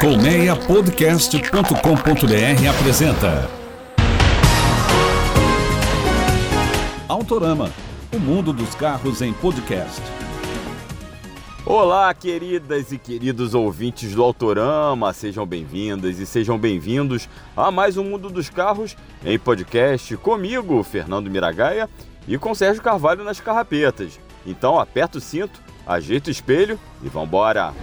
Colmeiapodcast.com.br apresenta Autorama, o mundo dos carros em podcast. Olá, queridas e queridos ouvintes do Autorama, sejam bem-vindas e sejam bem-vindos a mais um Mundo dos Carros em podcast comigo, Fernando Miragaia, e com Sérgio Carvalho nas carrapetas. Então aperta o cinto, ajeita o espelho e vambora!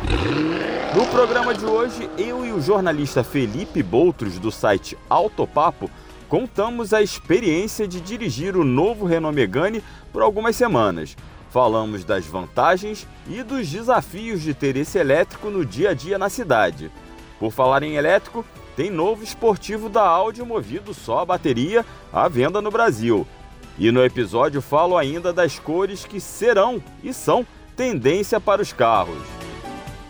No programa de hoje, eu e o jornalista Felipe Boutros, do site Autopapo, contamos a experiência de dirigir o novo Renault Megane por algumas semanas. Falamos das vantagens e dos desafios de ter esse elétrico no dia a dia na cidade. Por falar em elétrico, tem novo esportivo da Audi movido só a bateria à venda no Brasil. E no episódio falo ainda das cores que serão e são tendência para os carros.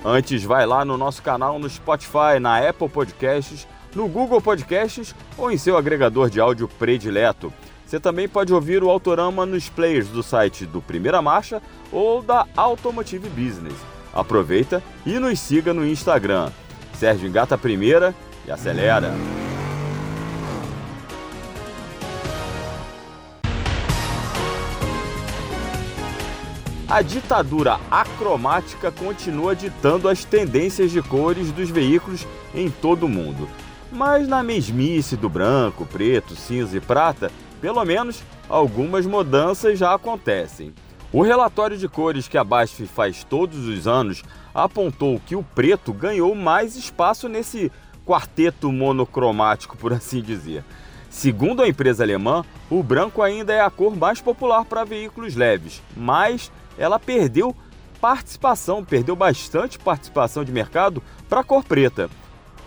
Antes, vai lá no nosso canal no Spotify, na Apple Podcasts, no Google Podcasts ou em seu agregador de áudio predileto. Você também pode ouvir o Autorama nos players do site do Primeira Marcha ou da Automotive Business. Aproveita e nos siga no Instagram. Sérgio engata primeira e acelera. A ditadura acromática continua ditando as tendências de cores dos veículos em todo o mundo. Mas na mesmice do branco, preto, cinza e prata, pelo menos algumas mudanças já acontecem. O relatório de cores que a BASF faz todos os anos apontou que o preto ganhou mais espaço nesse quarteto monocromático, por assim dizer. Segundo a empresa alemã, o branco ainda é a cor mais popular para veículos leves, mas ela perdeu participação, perdeu bastante participação de mercado para a cor preta.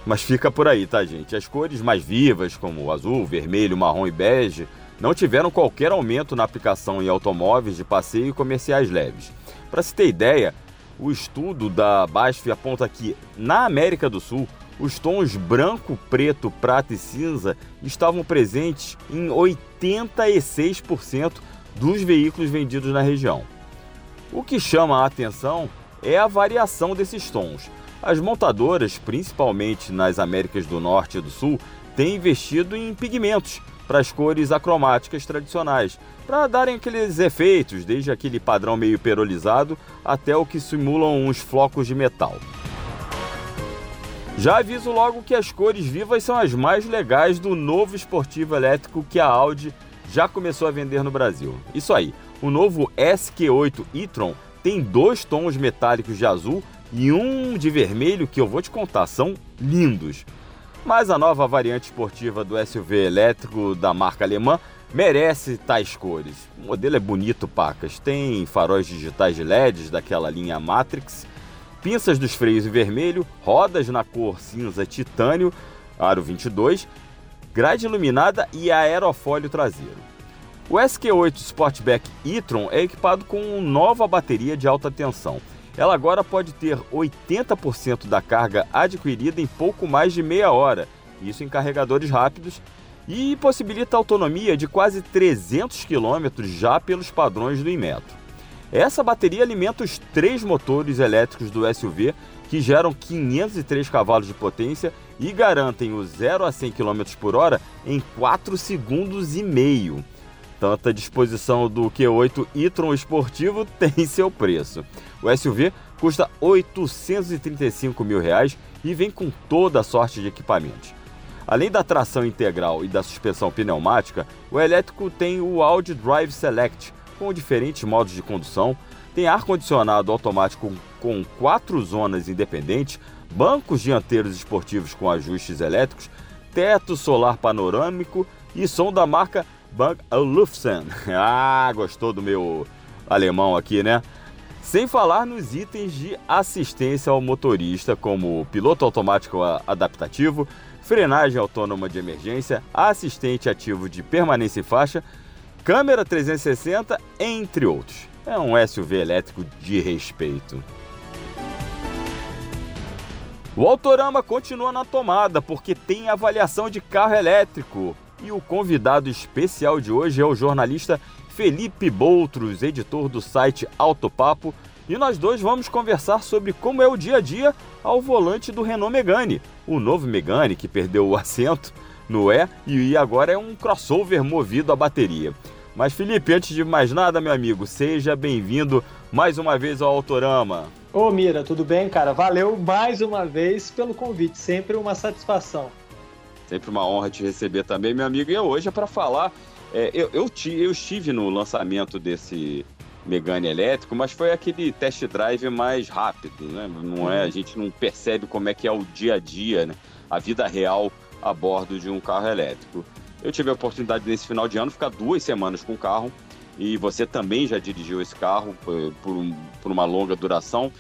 Mas fica por aí, tá, gente? As cores mais vivas, como azul, vermelho, marrom e bege, não tiveram qualquer aumento na aplicação em automóveis de passeio e comerciais leves. Para se ter ideia, o estudo da BASF aponta que, na América do Sul, os tons branco, preto, prata e cinza estavam presentes em 86% dos veículos vendidos na região. O que chama a atenção é a variação desses tons. As montadoras, principalmente nas Américas do Norte e do Sul, têm investido em pigmentos para as cores acromáticas tradicionais, para darem aqueles efeitos, desde aquele padrão meio perolizado até o que simulam uns flocos de metal. Já aviso logo que as cores vivas são as mais legais do novo esportivo elétrico que a Audi já começou a vender no Brasil. Isso aí, o novo SQ8 e-tron tem dois tons metálicos de azul e um de vermelho que eu vou te contar, são lindos. Mas a nova variante esportiva do SUV elétrico da marca alemã merece tais cores. O modelo é bonito, pacas. Tem faróis digitais de LEDs daquela linha Matrix, pinças dos freios em vermelho, rodas na cor cinza titânio, aro 22, grade iluminada e aerofólio traseiro. O SQ8 Sportback e-tron é equipado com nova bateria de alta tensão. Ela agora pode ter 80% da carga adquirida em pouco mais de meia hora, isso em carregadores rápidos, e possibilita autonomia de quase 300 km já pelos padrões do Inmetro. Essa bateria alimenta os três motores elétricos do SUV, que geram 503 cavalos de potência e garantem o 0 a 100 km por hora em 4 segundos e meio. Tanta disposição do Q8 e-tron esportivo tem seu preço. O SUV custa 835 mil reais e vem com toda a sorte de equipamentos. Além da tração integral e da suspensão pneumática, o elétrico tem o Audi Drive Select, com diferentes modos de condução, tem ar-condicionado automático com quatro zonas independentes, bancos dianteiros esportivos com ajustes elétricos, teto solar panorâmico e som da marca Bang Olufsen. Ah, gostou do meu alemão aqui, né? Sem falar nos itens de assistência ao motorista, como piloto automático adaptativo, frenagem autônoma de emergência, assistente ativo de permanência e faixa, câmera 360, entre outros. É um SUV elétrico de respeito. O Autorama continua na tomada porque tem avaliação de carro elétrico. E o convidado especial de hoje é o jornalista Felipe Boutros, editor do site Autopapo, E nós dois vamos conversar sobre como é o dia a dia ao volante do Renault Megane, o novo Megane que perdeu o assento no E e agora é um crossover movido a bateria. Mas Felipe, antes de mais nada, meu amigo, seja bem-vindo mais uma vez ao Autorama. Ô Mira, tudo bem, cara? Valeu mais uma vez pelo convite, sempre uma satisfação. Sempre uma honra te receber também, meu amigo. E hoje é para falar. É, eu, eu, eu estive no lançamento desse Megane elétrico, mas foi aquele test drive mais rápido, né? Não é, a gente não percebe como é que é o dia a dia, né? A vida real a bordo de um carro elétrico. Eu tive a oportunidade nesse final de ano ficar duas semanas com o carro e você também já dirigiu esse carro por, por, um, por uma longa duração.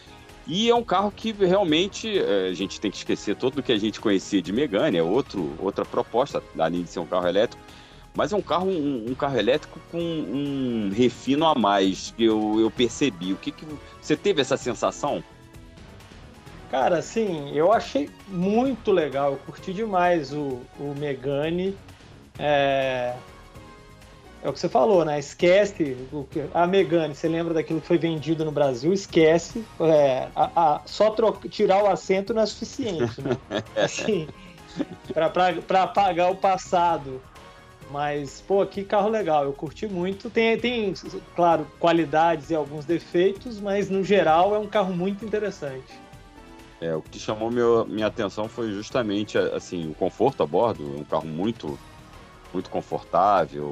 E é um carro que realmente é, a gente tem que esquecer todo o que a gente conhecia de Megane, é outro, outra proposta, além de ser um carro elétrico mas é um carro, um, um, carro elétrico com um refino a mais que eu, eu percebi. O que, que você teve essa sensação? Cara, sim, eu achei muito legal, eu curti demais o, o Megane. É... é o que você falou, né? Esquece o que... a Megane, você lembra daquilo que foi vendido no Brasil? Esquece. É, a, a, só troca, tirar o assento não é suficiente, né? Assim, para apagar o passado. Mas, pô, que carro legal, eu curti muito. Tem, tem, claro, qualidades e alguns defeitos, mas no geral é um carro muito interessante. É, o que chamou meu, minha atenção foi justamente assim o conforto a bordo, um carro muito muito confortável,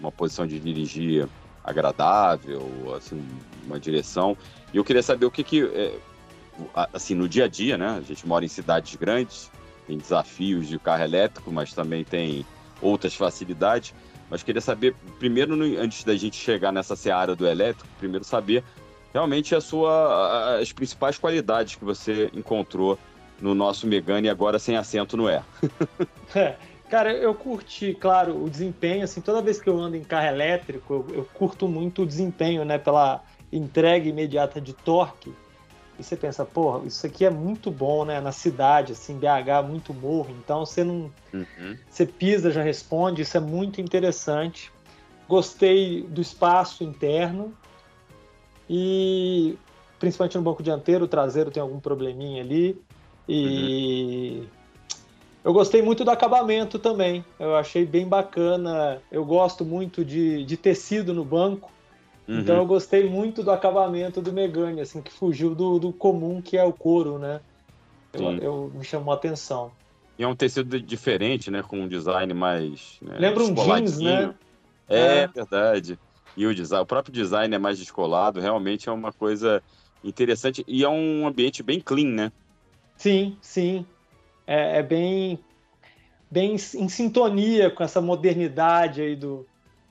uma posição de dirigir agradável, assim, uma direção. E eu queria saber o que que é, assim no dia a dia, né? A gente mora em cidades grandes, tem desafios de carro elétrico, mas também tem outras facilidades. Mas queria saber, primeiro, antes da gente chegar nessa seara do elétrico, primeiro saber realmente a sua, as principais qualidades que você encontrou no nosso Megane agora sem assento no E. cara, eu curti, claro, o desempenho, assim, toda vez que eu ando em carro elétrico, eu, eu curto muito o desempenho, né, pela entrega imediata de torque. E você pensa, porra, isso aqui é muito bom, né? Na cidade, assim, BH, muito morro. Então você não. Uhum. Você pisa, já responde, isso é muito interessante. Gostei do espaço interno. E principalmente no banco dianteiro, o traseiro tem algum probleminha ali. E. Uhum. Eu gostei muito do acabamento também. Eu achei bem bacana. Eu gosto muito de, de tecido no banco. Uhum. Então eu gostei muito do acabamento do Megane, assim, que fugiu do, do comum que é o couro, né? Eu, eu, me chamou a atenção. E é um tecido diferente, né? Com um design mais. Né, Lembra um jeans, né? É, é, verdade. E o design, o próprio design é mais descolado, realmente é uma coisa interessante. E é um ambiente bem clean, né? Sim, sim. É, é bem, bem em sintonia com essa modernidade aí do,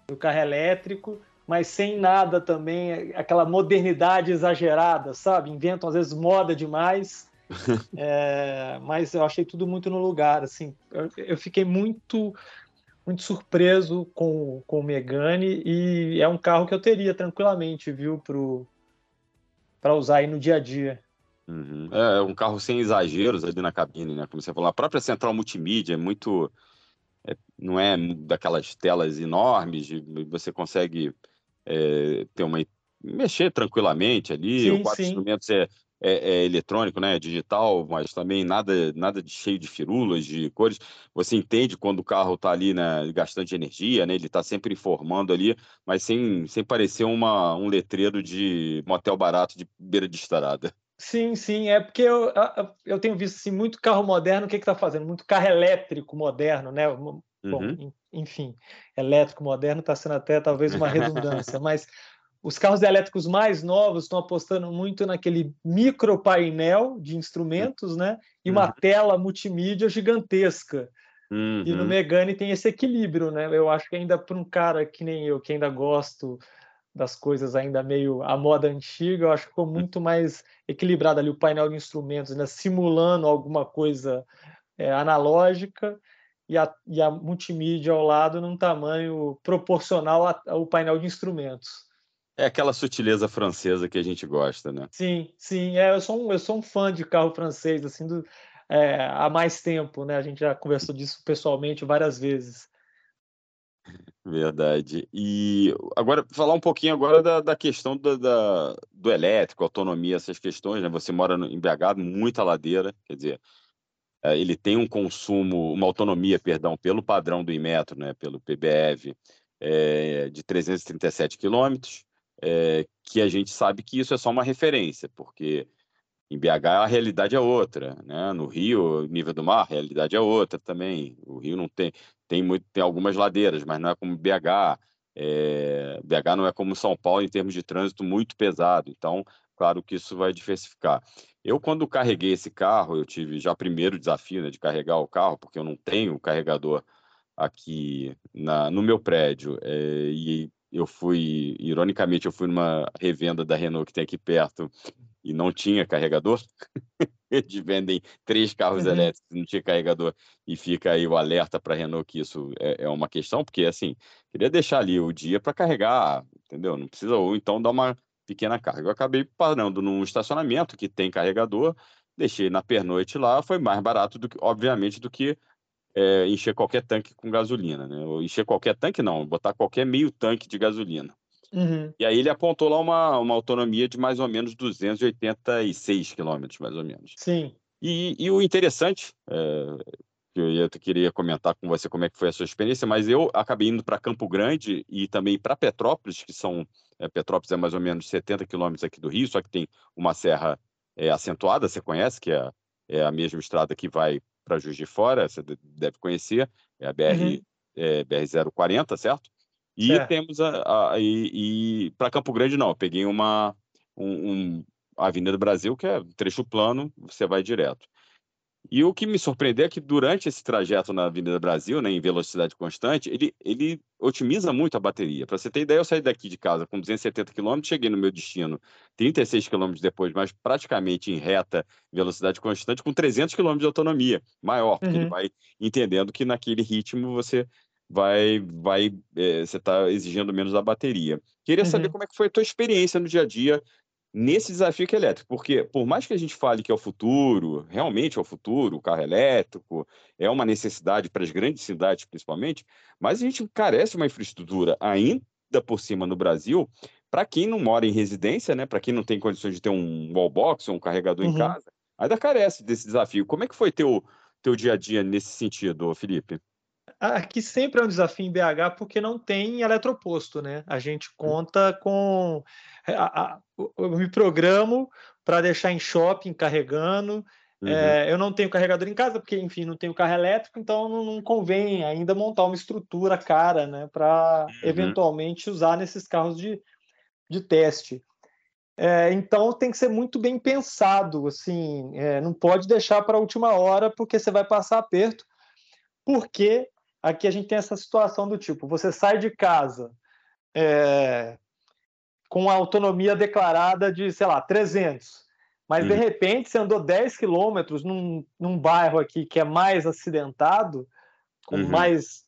do carro elétrico mas sem nada também, aquela modernidade exagerada, sabe? Inventam às vezes moda demais, é, mas eu achei tudo muito no lugar, assim. Eu, eu, fiquei muito muito surpreso com, com o Megane e é um carro que eu teria tranquilamente, viu, para usar aí no dia a dia. Uhum. É, é um carro sem exageros ali na cabine, né? Como você falou, a própria central multimídia é muito. É, não é daquelas telas enormes, de, você consegue é, ter uma mexer tranquilamente ali. Sim, o quatro sim. instrumentos é, é, é, eletrônico, né? digital, mas também nada, nada de cheio de firulas, de cores. Você entende quando o carro está ali né, gastando energia, né? Ele está sempre informando ali, mas sem, sem parecer uma, um letreiro de motel barato de beira de estrada. Sim, sim, é porque eu, eu tenho visto assim, muito carro moderno, o que está fazendo? Muito carro elétrico moderno, né? Bom, uhum enfim, elétrico moderno está sendo até talvez uma redundância, mas os carros elétricos mais novos estão apostando muito naquele micro painel de instrumentos, né? E uma uhum. tela multimídia gigantesca. Uhum. E no uhum. Megane tem esse equilíbrio, né? Eu acho que ainda para um cara que nem eu, que ainda gosto das coisas ainda meio à moda antiga, eu acho que ficou muito mais equilibrado ali o painel de instrumentos, né? simulando alguma coisa é, analógica e a, e a multimídia ao lado num tamanho proporcional ao painel de instrumentos. É aquela sutileza francesa que a gente gosta, né? Sim, sim. É, eu, sou um, eu sou um fã de carro francês, assim, do, é, há mais tempo, né? A gente já conversou disso pessoalmente várias vezes. Verdade. E agora, falar um pouquinho agora da, da questão da, da, do elétrico, autonomia, essas questões, né? Você mora no, em BH, muita ladeira, quer dizer, é, ele tem um consumo, uma autonomia, perdão, pelo padrão do Inmetro, né? Pelo PBEV, é, de 337 quilômetros, é, que a gente sabe que isso é só uma referência, porque em BH a realidade é outra, né? No Rio, nível do mar, a realidade é outra também. O Rio não tem tem muito tem algumas ladeiras, mas não é como BH. É, BH não é como São Paulo em termos de trânsito muito pesado. Então, claro que isso vai diversificar. Eu quando carreguei esse carro, eu tive já primeiro desafio né, de carregar o carro, porque eu não tenho carregador aqui na, no meu prédio. É, e eu fui, ironicamente, eu fui numa revenda da Renault que tem aqui perto e não tinha carregador. Eles vendem três carros uhum. elétricos, não tinha carregador, e fica aí o alerta para a Renault que isso é, é, uma questão, porque assim, queria deixar ali o dia para carregar, entendeu? Não precisa, ou então dar uma pequena carga. Eu acabei parando num estacionamento que tem carregador, deixei na pernoite lá, foi mais barato, do que, obviamente, do que é, encher qualquer tanque com gasolina, né? Ou encher qualquer tanque, não, botar qualquer meio tanque de gasolina. Uhum. E aí ele apontou lá uma, uma autonomia de mais ou menos 286 quilômetros, mais ou menos. Sim. E, e o interessante, é, que eu ia, queria comentar com você como é que foi a sua experiência, mas eu acabei indo para Campo Grande e também para Petrópolis, que são, é, Petrópolis é mais ou menos 70 quilômetros aqui do Rio, só que tem uma serra é, acentuada, você conhece, que é, é a mesma estrada que vai para Juiz de Fora, você deve conhecer, é a BR, uhum. é, BR 040, certo? E temos a, a e, e para Campo Grande não, eu peguei uma um, um Avenida do Brasil que é trecho plano, você vai direto. E o que me surpreendeu é que durante esse trajeto na Avenida Brasil, né, em velocidade constante, ele, ele otimiza muito a bateria. Para você ter ideia, eu saí daqui de casa com 270 km, cheguei no meu destino 36 km depois, mas praticamente em reta, velocidade constante, com 300 km de autonomia, maior, porque uhum. ele vai entendendo que naquele ritmo você vai, vai é, você está exigindo menos da bateria. Queria uhum. saber como é que foi a tua experiência no dia a dia nesse desafio que é elétrico, porque por mais que a gente fale que é o futuro, realmente é o futuro, o carro elétrico é uma necessidade para as grandes cidades principalmente, mas a gente carece de uma infraestrutura ainda por cima no Brasil para quem não mora em residência, né, para quem não tem condições de ter um wallbox ou um carregador uhum. em casa, ainda carece desse desafio. Como é que foi teu teu dia a dia nesse sentido, Felipe? Aqui sempre é um desafio em BH porque não tem eletroposto, né? A gente hum. conta com. É, a, a, eu me programo para deixar em shopping carregando. Uhum. É, eu não tenho carregador em casa, porque, enfim, não tenho carro elétrico, então não, não convém ainda montar uma estrutura cara, né? Para uhum. eventualmente usar nesses carros de, de teste. É, então tem que ser muito bem pensado, assim, é, não pode deixar para a última hora, porque você vai passar aperto, porque aqui a gente tem essa situação do tipo: você sai de casa é, com a autonomia declarada de, sei lá, 300, mas de uhum. repente você andou 10 quilômetros num, num bairro aqui que é mais acidentado, com uhum. mais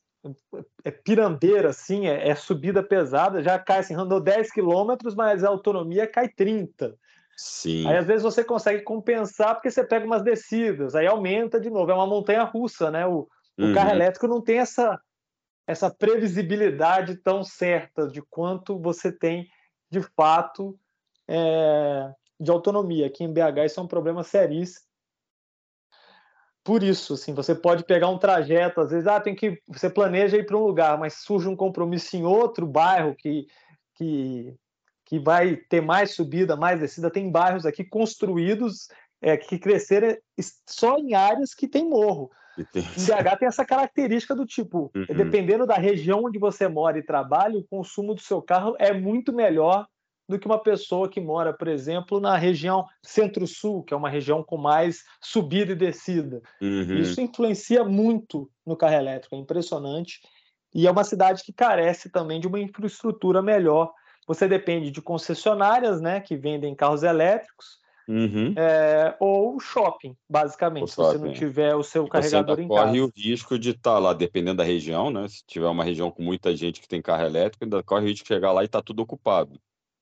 é pirambeira, assim, é, é, subida pesada, já cai assim, andou 10 quilômetros, mas a autonomia cai 30. Sim. Aí às vezes você consegue compensar porque você pega umas descidas, aí aumenta de novo, é uma montanha russa, né? O, o uhum. carro elétrico não tem essa, essa previsibilidade tão certa de quanto você tem de fato é, de autonomia. Aqui em BH isso é um problema seríssimo. Por isso, assim, você pode pegar um trajeto, às vezes, ah, tem que você planeja ir para um lugar, mas surge um compromisso em outro bairro que, que, que vai ter mais subida, mais descida. Tem bairros aqui construídos é, que cresceram só em áreas que tem morro. BH tem essa característica do tipo, uhum. dependendo da região onde você mora e trabalha, o consumo do seu carro é muito melhor do que uma pessoa que mora, por exemplo, na região centro-sul, que é uma região com mais subida e descida. Uhum. Isso influencia muito no carro elétrico, é impressionante. E é uma cidade que carece também de uma infraestrutura melhor. Você depende de concessionárias, né, que vendem carros elétricos, Uhum. É, ou shopping, basicamente. Se você não tiver o seu e carregador em corre casa. corre o risco de estar tá lá, dependendo da região, né? Se tiver uma região com muita gente que tem carro elétrico, ainda corre o risco de chegar lá e tá tudo ocupado.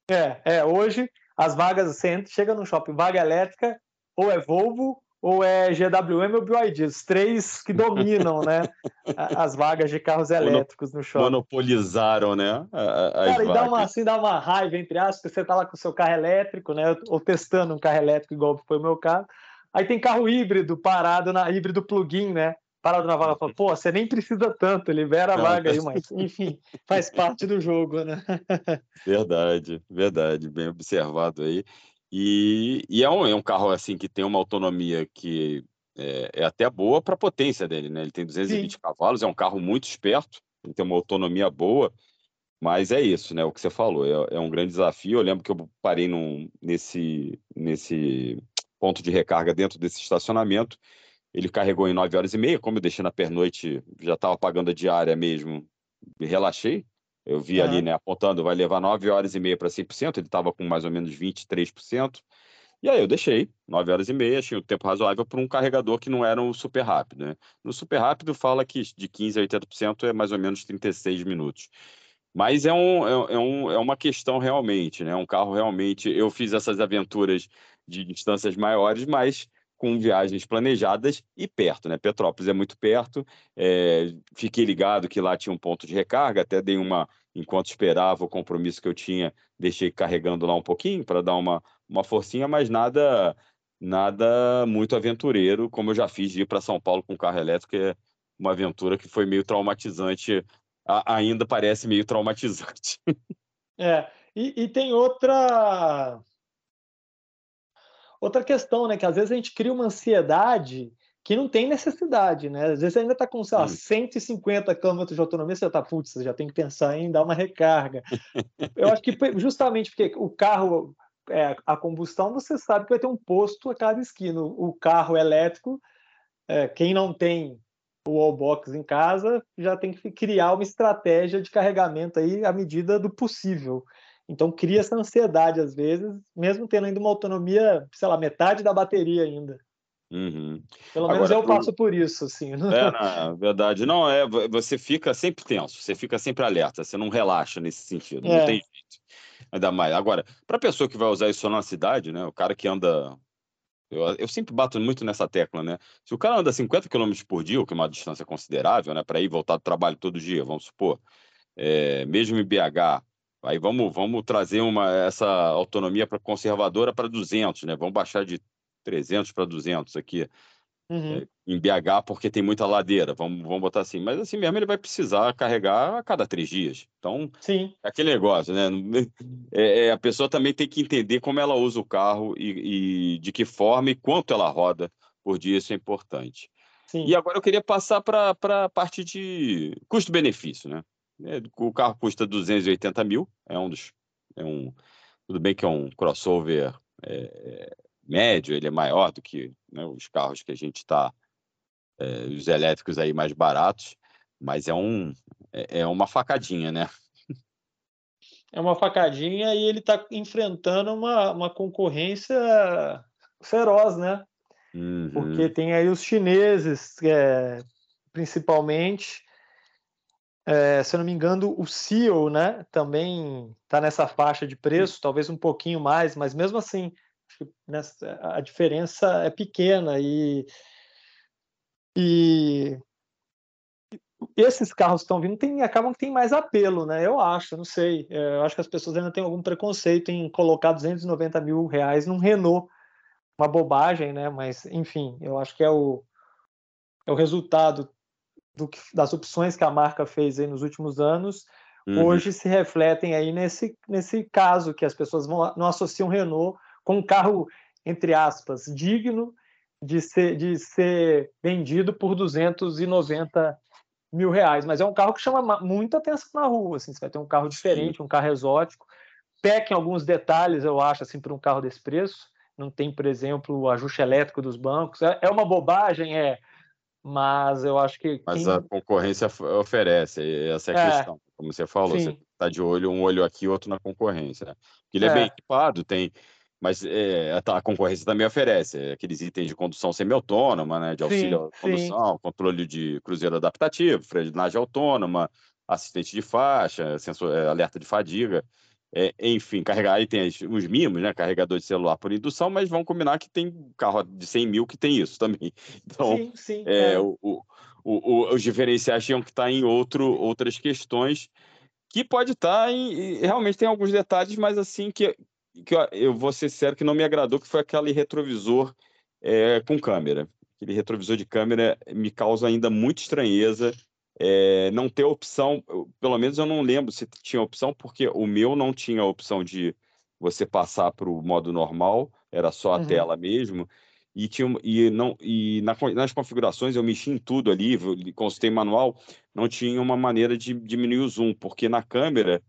É, é hoje as vagas, você chega no shopping, vaga elétrica, ou é Volvo ou é GWM ou BYD, os três que dominam, né, as vagas de carros elétricos no shopping. Monopolizaram, né, as Cara, e dá uma, assim, dá uma raiva, entre aspas, você tá lá com o seu carro elétrico, né, ou testando um carro elétrico igual foi o meu carro, aí tem carro híbrido parado na híbrido plug-in, né, parado na vaga, fala, pô, você nem precisa tanto, libera a vaga aí, mas enfim, faz parte do jogo, né? Verdade, verdade, bem observado aí. E, e é, um, é um carro assim que tem uma autonomia que é, é até boa para a potência dele, né? Ele tem 220 Sim. cavalos, é um carro muito esperto, ele tem uma autonomia boa, mas é isso, né? O que você falou, é, é um grande desafio. Eu lembro que eu parei num, nesse, nesse ponto de recarga dentro desse estacionamento. Ele carregou em 9 horas e meia, como eu deixei na pernoite, já estava pagando a diária mesmo, relaxei. Eu vi ali, né, apontando, vai levar 9 horas e meia para 100%, ele estava com mais ou menos 23%. E aí eu deixei, 9 horas e meia, achei o tempo razoável para um carregador que não era um super rápido. Né? No super rápido fala que de 15% a 80% é mais ou menos 36 minutos. Mas é, um, é, é, um, é uma questão realmente, né? Um carro realmente. Eu fiz essas aventuras de distâncias maiores, mas com viagens planejadas e perto, né? Petrópolis é muito perto. É, fiquei ligado que lá tinha um ponto de recarga, até dei uma, enquanto esperava o compromisso que eu tinha, deixei carregando lá um pouquinho para dar uma, uma forcinha, mas nada nada muito aventureiro, como eu já fiz de ir para São Paulo com carro elétrico, é uma aventura que foi meio traumatizante, a, ainda parece meio traumatizante. É, e, e tem outra Outra questão, né, que às vezes a gente cria uma ansiedade que não tem necessidade, né? Às vezes você ainda está com, sei lá, 150 km de autonomia, você está, putz, você já tem que pensar em dar uma recarga. Eu acho que justamente porque o carro, é, a combustão, você sabe que vai ter um posto a cada esquina. O carro elétrico, é, quem não tem o wallbox em casa, já tem que criar uma estratégia de carregamento aí à medida do possível. Então cria essa ansiedade às vezes, mesmo tendo ainda uma autonomia, sei lá, metade da bateria ainda. Uhum. Pelo menos Agora, eu passo por isso, assim. Né? É, na verdade, não é. Você fica sempre tenso, você fica sempre alerta, você não relaxa nesse sentido, é. não tem jeito. Ainda mais. Agora, para a pessoa que vai usar isso só na cidade, né? O cara que anda eu, eu, sempre bato muito nessa tecla, né? Se o cara anda 50 km por dia, o que é uma distância considerável, né? Para ir voltar do trabalho todo dia, vamos supor, é, mesmo em BH, Aí vamos, vamos trazer uma, essa autonomia para conservadora para 200, né? Vamos baixar de 300 para 200 aqui uhum. é, em BH, porque tem muita ladeira. Vamos, vamos botar assim. Mas assim mesmo ele vai precisar carregar a cada três dias. Então, Sim. é aquele negócio, né? É, é, a pessoa também tem que entender como ela usa o carro e, e de que forma e quanto ela roda por dia. Isso é importante. Sim. E agora eu queria passar para a parte de custo-benefício, né? É, o carro custa 280 mil, é um dos. É um, tudo bem que é um crossover é, médio, ele é maior do que né, os carros que a gente está, é, os elétricos aí mais baratos, mas é, um, é, é uma facadinha, né? É uma facadinha e ele está enfrentando uma, uma concorrência feroz, né? Uhum. Porque tem aí os chineses, é, principalmente, é, se eu não me engano, o CEO, né, também está nessa faixa de preço, talvez um pouquinho mais, mas mesmo assim, nessa, a diferença é pequena e, e esses carros que estão vindo tem, acabam que tem mais apelo, né? Eu acho, não sei. É, eu acho que as pessoas ainda têm algum preconceito em colocar 290 mil reais num Renault. Uma bobagem, né? Mas, enfim, eu acho que é o, é o resultado do que, das opções que a marca fez aí nos últimos anos, uhum. hoje se refletem aí nesse, nesse caso, que as pessoas vão, não associam Renault com um carro, entre aspas, digno de ser, de ser vendido por 290 mil reais. Mas é um carro que chama muita atenção na rua. Assim, você vai ter um carro diferente, Sim. um carro exótico. Peca em alguns detalhes, eu acho, assim, para um carro desse preço. Não tem, por exemplo, o ajuste elétrico dos bancos. É, é uma bobagem, é mas eu acho que. Mas quem... a concorrência oferece, essa é a é, questão. Como você falou, sim. você está de olho, um olho aqui, outro na concorrência. Né? Ele é. é bem equipado, tem. Mas é, a concorrência também oferece é, aqueles itens de condução semi-autônoma, né, de auxílio sim, à condução, sim. controle de cruzeiro adaptativo, frenagem autônoma, assistente de faixa, sensor, é, alerta de fadiga. É, enfim, carregar aí tem os mimos, né? Carregador de celular por indução, mas vamos combinar que tem carro de 100 mil que tem isso também. Então, sim, sim, é, é. O, o, o, os diferenciais tinham que estar em outro, outras questões que pode estar em. Realmente tem alguns detalhes, mas assim que, que eu, eu vou ser sério que não me agradou, que foi aquele retrovisor é, com câmera. Aquele retrovisor de câmera me causa ainda muita estranheza é, não ter opção, pelo menos eu não lembro se tinha opção, porque o meu não tinha opção de você passar para o modo normal, era só a uhum. tela mesmo. E, tinha, e, não, e na, nas configurações eu mexi em tudo ali, consultei manual, não tinha uma maneira de diminuir o zoom, porque na câmera,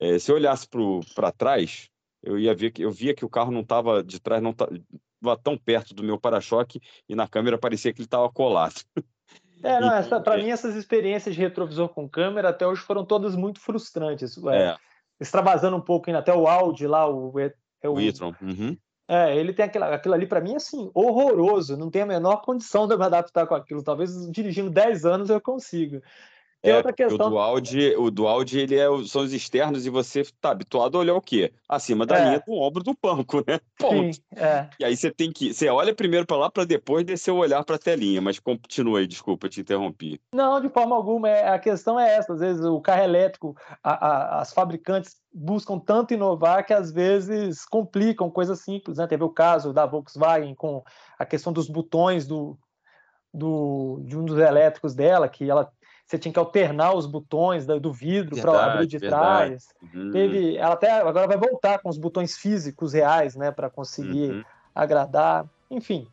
é, se eu olhasse para trás, eu ia ver que eu via que o carro não estava de trás, não estava tão perto do meu para-choque, e na câmera parecia que ele estava colado. É, não, para é. mim essas experiências de retrovisor com câmera até hoje foram todas muito frustrantes. É, é. Extravasando um pouco ainda, até o Audi lá, o, é, o, o e-tron. Uhum. É, ele tem aquilo, aquilo ali para mim assim, horroroso, não tem a menor condição de eu me adaptar com aquilo. Talvez dirigindo 10 anos eu consiga. Tem é, outra questão. O do Audi, o do Audi ele é, são os externos e você está habituado a olhar o quê? Acima da é. linha do ombro do banco, né? Ponto. Sim, é. E aí você tem que. Você olha primeiro para lá para depois descer o olhar para a telinha. Mas continua aí, desculpa, te interrompi. Não, de forma alguma. É, a questão é essa. Às vezes o carro elétrico, a, a, as fabricantes buscam tanto inovar que às vezes complicam coisas simples. Né? Teve o caso da Volkswagen com a questão dos botões do, do, de um dos elétricos dela, que ela você tinha que alternar os botões do vidro para abrir de verdade. trás. Uhum. Teve, ela até agora vai voltar com os botões físicos reais, né, para conseguir uhum. agradar. Enfim,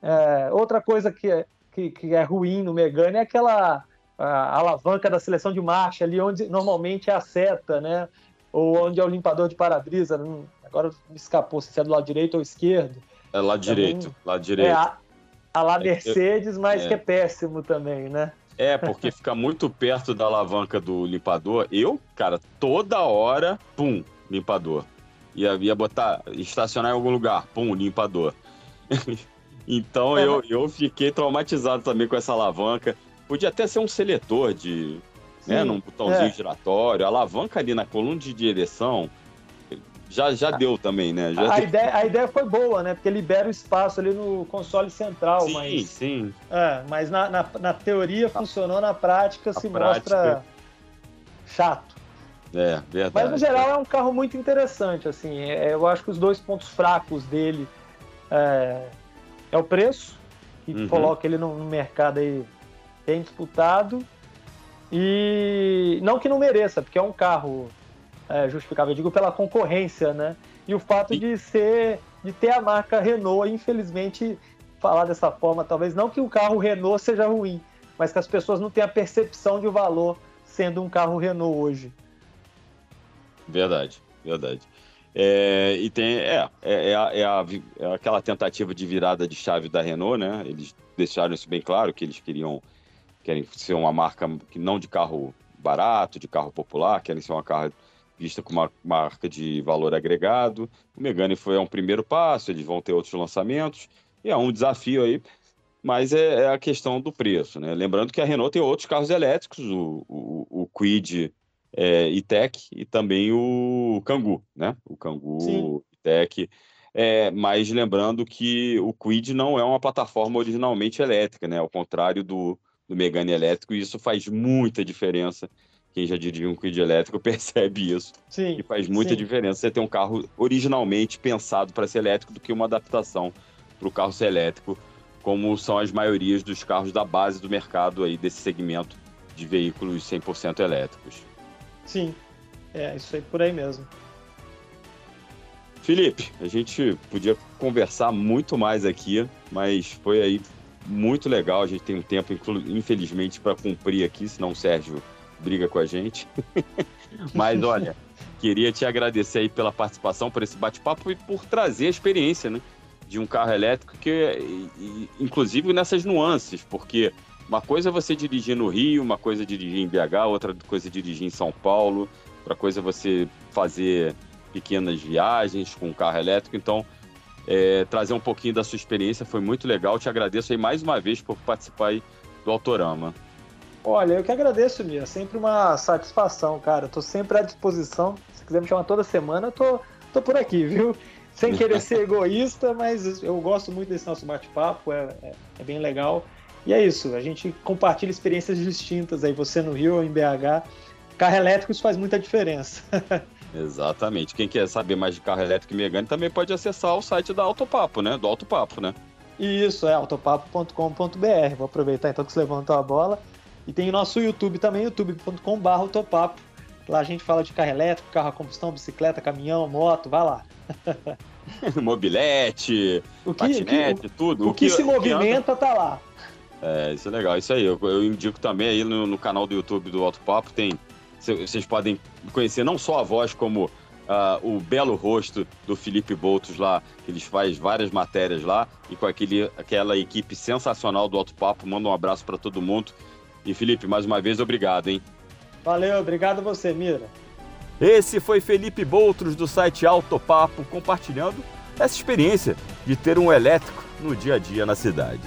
é, outra coisa que é, que, que, é ruim no Megane é aquela alavanca da seleção de marcha ali, onde normalmente é a seta, né, ou onde é o limpador de para-brisa. Agora me escapou se é do lado direito ou esquerdo. É lado então, direito, lado direito. É a, a lá é Mercedes, mas é. que é péssimo também, né? É, porque fica muito perto da alavanca do limpador. Eu, cara, toda hora, pum, limpador. Ia, ia botar, estacionar em algum lugar, pum, limpador. então é, eu, eu fiquei traumatizado também com essa alavanca. Podia até ser um seletor de. Sim, né, num botãozinho é. giratório, alavanca ali na coluna de direção já, já deu também, né? Já a, deu. Ideia, a ideia foi boa, né? Porque libera o espaço ali no console central. Sim, mas, sim. É, mas na, na, na teoria funcionou, na prática se prática... mostra chato. É, verdade. Mas no geral é um carro muito interessante, assim. É, eu acho que os dois pontos fracos dele é, é o preço, que uhum. coloca ele no, no mercado aí bem disputado. E não que não mereça, porque é um carro é, justificável, eu digo pela concorrência, né? E o fato de ser, de ter a marca Renault, infelizmente, falar dessa forma, talvez não que o carro Renault seja ruim, mas que as pessoas não tenham a percepção de valor sendo um carro Renault hoje. Verdade, verdade. É, e tem é, é, é, a, é, a, é, aquela tentativa de virada de chave da Renault, né? Eles deixaram isso bem claro que eles queriam querem ser uma marca que não de carro barato, de carro popular, querem ser uma carro vista como uma marca de valor agregado. O Megane foi um primeiro passo, eles vão ter outros lançamentos, e é um desafio aí, mas é, é a questão do preço. Né? Lembrando que a Renault tem outros carros elétricos, o, o, o Kwid é, E-Tech e também o Kangoo, né? o Kangoo E-Tech. É, mas lembrando que o Kwid não é uma plataforma originalmente elétrica, né? ao contrário do, do Megane elétrico, e isso faz muita diferença quem já dirigiu um Quid elétrico percebe isso. Sim. E faz muita sim. diferença você ter um carro originalmente pensado para ser elétrico do que uma adaptação para o carro ser elétrico, como são as maiorias dos carros da base do mercado aí desse segmento de veículos 100% elétricos. Sim, é isso aí por aí mesmo. Felipe, a gente podia conversar muito mais aqui, mas foi aí muito legal. A gente tem um tempo, infelizmente, para cumprir aqui, senão o Sérgio briga com a gente. Mas olha, queria te agradecer aí pela participação, por esse bate-papo e por trazer a experiência, né? De um carro elétrico que, inclusive nessas nuances, porque uma coisa é você dirigir no Rio, uma coisa é dirigir em BH, outra coisa é dirigir em São Paulo, outra coisa é você fazer pequenas viagens com um carro elétrico. Então, é, trazer um pouquinho da sua experiência foi muito legal. Te agradeço aí mais uma vez por participar do Autorama. Olha, eu que agradeço, Mia. Sempre uma satisfação, cara. Estou sempre à disposição. Se quiser me chamar toda semana, eu tô, tô por aqui, viu? Sem querer ser egoísta, mas eu gosto muito desse nosso bate-papo, é, é, é, bem legal. E é isso, a gente compartilha experiências distintas aí, você no Rio ou em BH. Carro elétrico, isso faz muita diferença. Exatamente. Quem quer saber mais de carro elétrico e Megane também pode acessar o site da Autopapo, né? Do Autopapo, né? Isso, é autopapo.com.br. Vou aproveitar então que você levantou a bola. E tem o nosso YouTube também, youtube.com.br. Lá a gente fala de carro elétrico, carro a combustão, bicicleta, caminhão, moto, vai lá. Mobilete, o que, patinete, o tudo. O, o que, que, se movimenta tá lá. É, isso é legal, isso aí. Eu, eu indico também aí no, no, canal do YouTube do Alto Papo, tem. Vocês podem conhecer não só a voz, como uh, o belo rosto do Felipe Boltos lá, que eles faz várias matérias lá, e com aquele, aquela equipe sensacional do Alto Papo. Manda um abraço para todo mundo. E Felipe, mais uma vez, obrigado, hein? Valeu, obrigado a você, Mira. Esse foi Felipe Boutros do site Autopapo compartilhando essa experiência de ter um elétrico no dia a dia na cidade.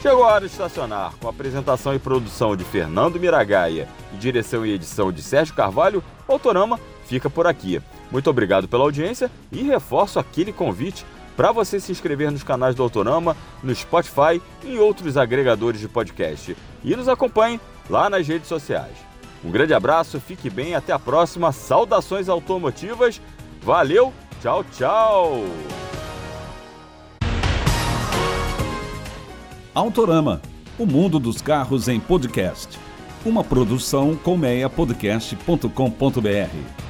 Chegou a hora de estacionar. Com a apresentação e produção de Fernando Miragaia e direção e edição de Sérgio Carvalho, o Autorama fica por aqui. Muito obrigado pela audiência e reforço aquele convite para você se inscrever nos canais do Autorama, no Spotify e em outros agregadores de podcast. E nos acompanhe lá nas redes sociais. Um grande abraço, fique bem, até a próxima. Saudações automotivas. Valeu, tchau, tchau. Autorama, o mundo dos carros em podcast. Uma produção colmeiapodcast.com.br.